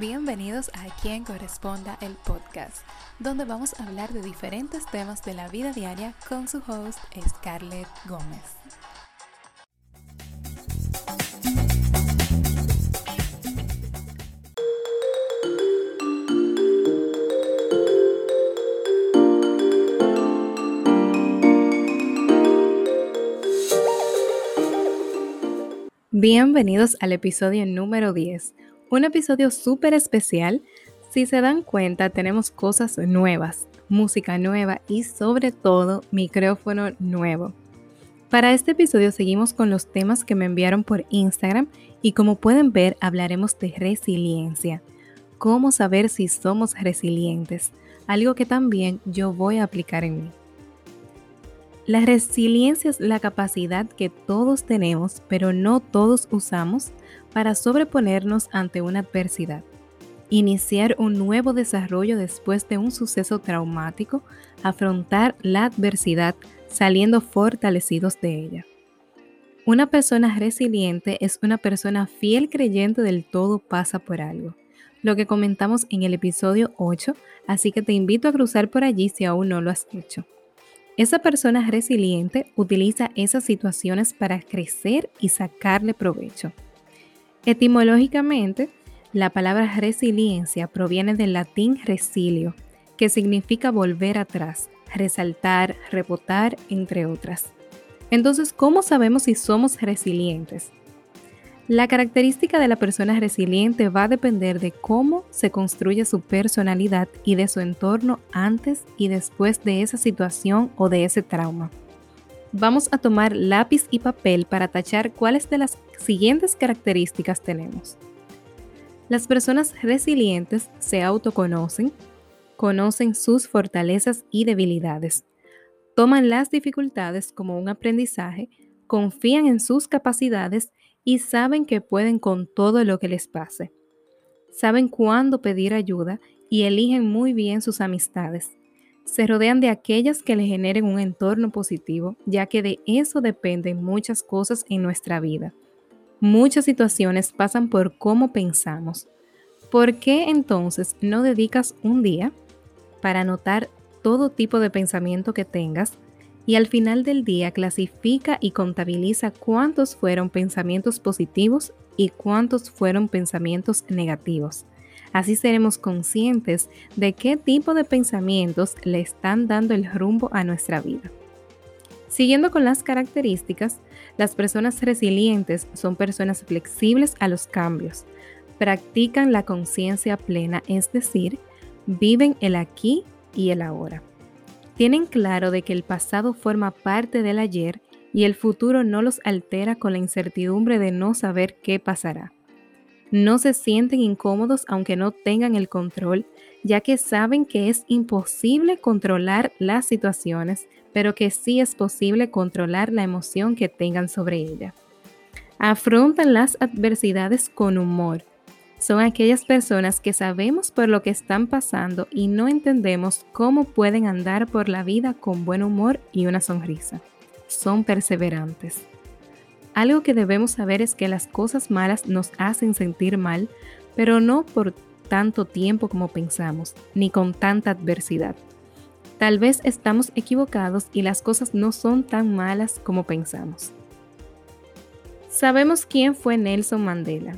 Bienvenidos a Quien Corresponda el podcast, donde vamos a hablar de diferentes temas de la vida diaria con su host Scarlett Gómez. Bienvenidos al episodio número 10 un episodio súper especial. Si se dan cuenta, tenemos cosas nuevas, música nueva y sobre todo micrófono nuevo. Para este episodio seguimos con los temas que me enviaron por Instagram y como pueden ver hablaremos de resiliencia. Cómo saber si somos resilientes, algo que también yo voy a aplicar en mí. La resiliencia es la capacidad que todos tenemos, pero no todos usamos para sobreponernos ante una adversidad, iniciar un nuevo desarrollo después de un suceso traumático, afrontar la adversidad saliendo fortalecidos de ella. Una persona resiliente es una persona fiel creyente del todo pasa por algo, lo que comentamos en el episodio 8, así que te invito a cruzar por allí si aún no lo has hecho. Esa persona resiliente utiliza esas situaciones para crecer y sacarle provecho. Etimológicamente, la palabra resiliencia proviene del latín resilio, que significa volver atrás, resaltar, rebotar, entre otras. Entonces, ¿cómo sabemos si somos resilientes? La característica de la persona resiliente va a depender de cómo se construye su personalidad y de su entorno antes y después de esa situación o de ese trauma vamos a tomar lápiz y papel para tachar cuáles de las siguientes características tenemos. Las personas resilientes se autoconocen, conocen sus fortalezas y debilidades, toman las dificultades como un aprendizaje, confían en sus capacidades y saben que pueden con todo lo que les pase. Saben cuándo pedir ayuda y eligen muy bien sus amistades se rodean de aquellas que le generen un entorno positivo, ya que de eso dependen muchas cosas en nuestra vida. Muchas situaciones pasan por cómo pensamos. ¿Por qué entonces no dedicas un día para anotar todo tipo de pensamiento que tengas y al final del día clasifica y contabiliza cuántos fueron pensamientos positivos y cuántos fueron pensamientos negativos? Así seremos conscientes de qué tipo de pensamientos le están dando el rumbo a nuestra vida. Siguiendo con las características, las personas resilientes son personas flexibles a los cambios, practican la conciencia plena, es decir, viven el aquí y el ahora. Tienen claro de que el pasado forma parte del ayer y el futuro no los altera con la incertidumbre de no saber qué pasará. No se sienten incómodos aunque no tengan el control, ya que saben que es imposible controlar las situaciones, pero que sí es posible controlar la emoción que tengan sobre ella. Afrontan las adversidades con humor. Son aquellas personas que sabemos por lo que están pasando y no entendemos cómo pueden andar por la vida con buen humor y una sonrisa. Son perseverantes. Algo que debemos saber es que las cosas malas nos hacen sentir mal, pero no por tanto tiempo como pensamos, ni con tanta adversidad. Tal vez estamos equivocados y las cosas no son tan malas como pensamos. Sabemos quién fue Nelson Mandela,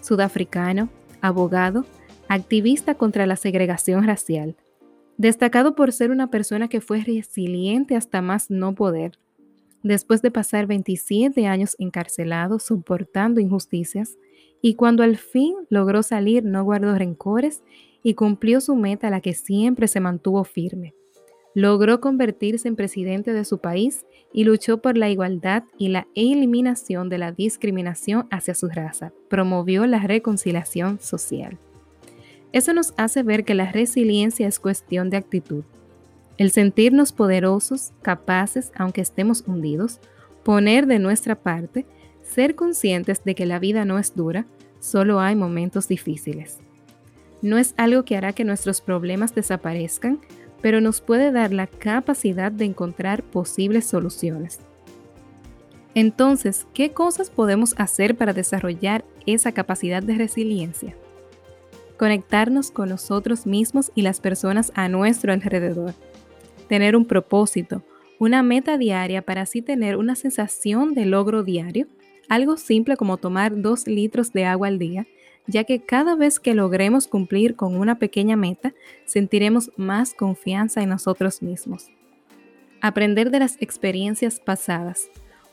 sudafricano, abogado, activista contra la segregación racial, destacado por ser una persona que fue resiliente hasta más no poder, después de pasar 27 años encarcelado soportando injusticias, y cuando al fin logró salir no guardó rencores y cumplió su meta a la que siempre se mantuvo firme. Logró convertirse en presidente de su país y luchó por la igualdad y la eliminación de la discriminación hacia su raza. Promovió la reconciliación social. Eso nos hace ver que la resiliencia es cuestión de actitud. El sentirnos poderosos, capaces, aunque estemos hundidos, poner de nuestra parte, ser conscientes de que la vida no es dura, solo hay momentos difíciles. No es algo que hará que nuestros problemas desaparezcan, pero nos puede dar la capacidad de encontrar posibles soluciones. Entonces, ¿qué cosas podemos hacer para desarrollar esa capacidad de resiliencia? conectarnos con nosotros mismos y las personas a nuestro alrededor, tener un propósito, una meta diaria para así tener una sensación de logro diario, algo simple como tomar dos litros de agua al día, ya que cada vez que logremos cumplir con una pequeña meta, sentiremos más confianza en nosotros mismos. Aprender de las experiencias pasadas.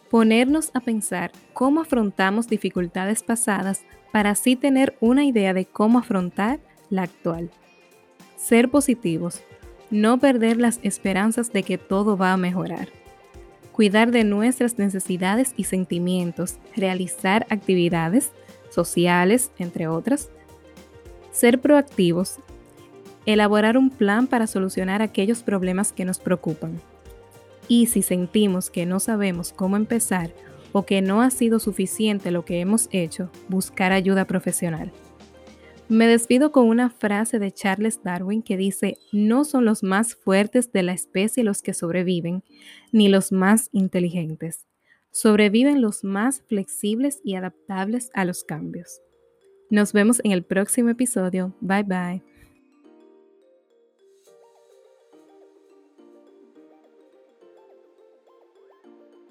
Ponernos a pensar cómo afrontamos dificultades pasadas para así tener una idea de cómo afrontar la actual. Ser positivos. No perder las esperanzas de que todo va a mejorar. Cuidar de nuestras necesidades y sentimientos. Realizar actividades sociales, entre otras. Ser proactivos. Elaborar un plan para solucionar aquellos problemas que nos preocupan. Y si sentimos que no sabemos cómo empezar o que no ha sido suficiente lo que hemos hecho, buscar ayuda profesional. Me despido con una frase de Charles Darwin que dice, no son los más fuertes de la especie los que sobreviven, ni los más inteligentes. Sobreviven los más flexibles y adaptables a los cambios. Nos vemos en el próximo episodio. Bye bye.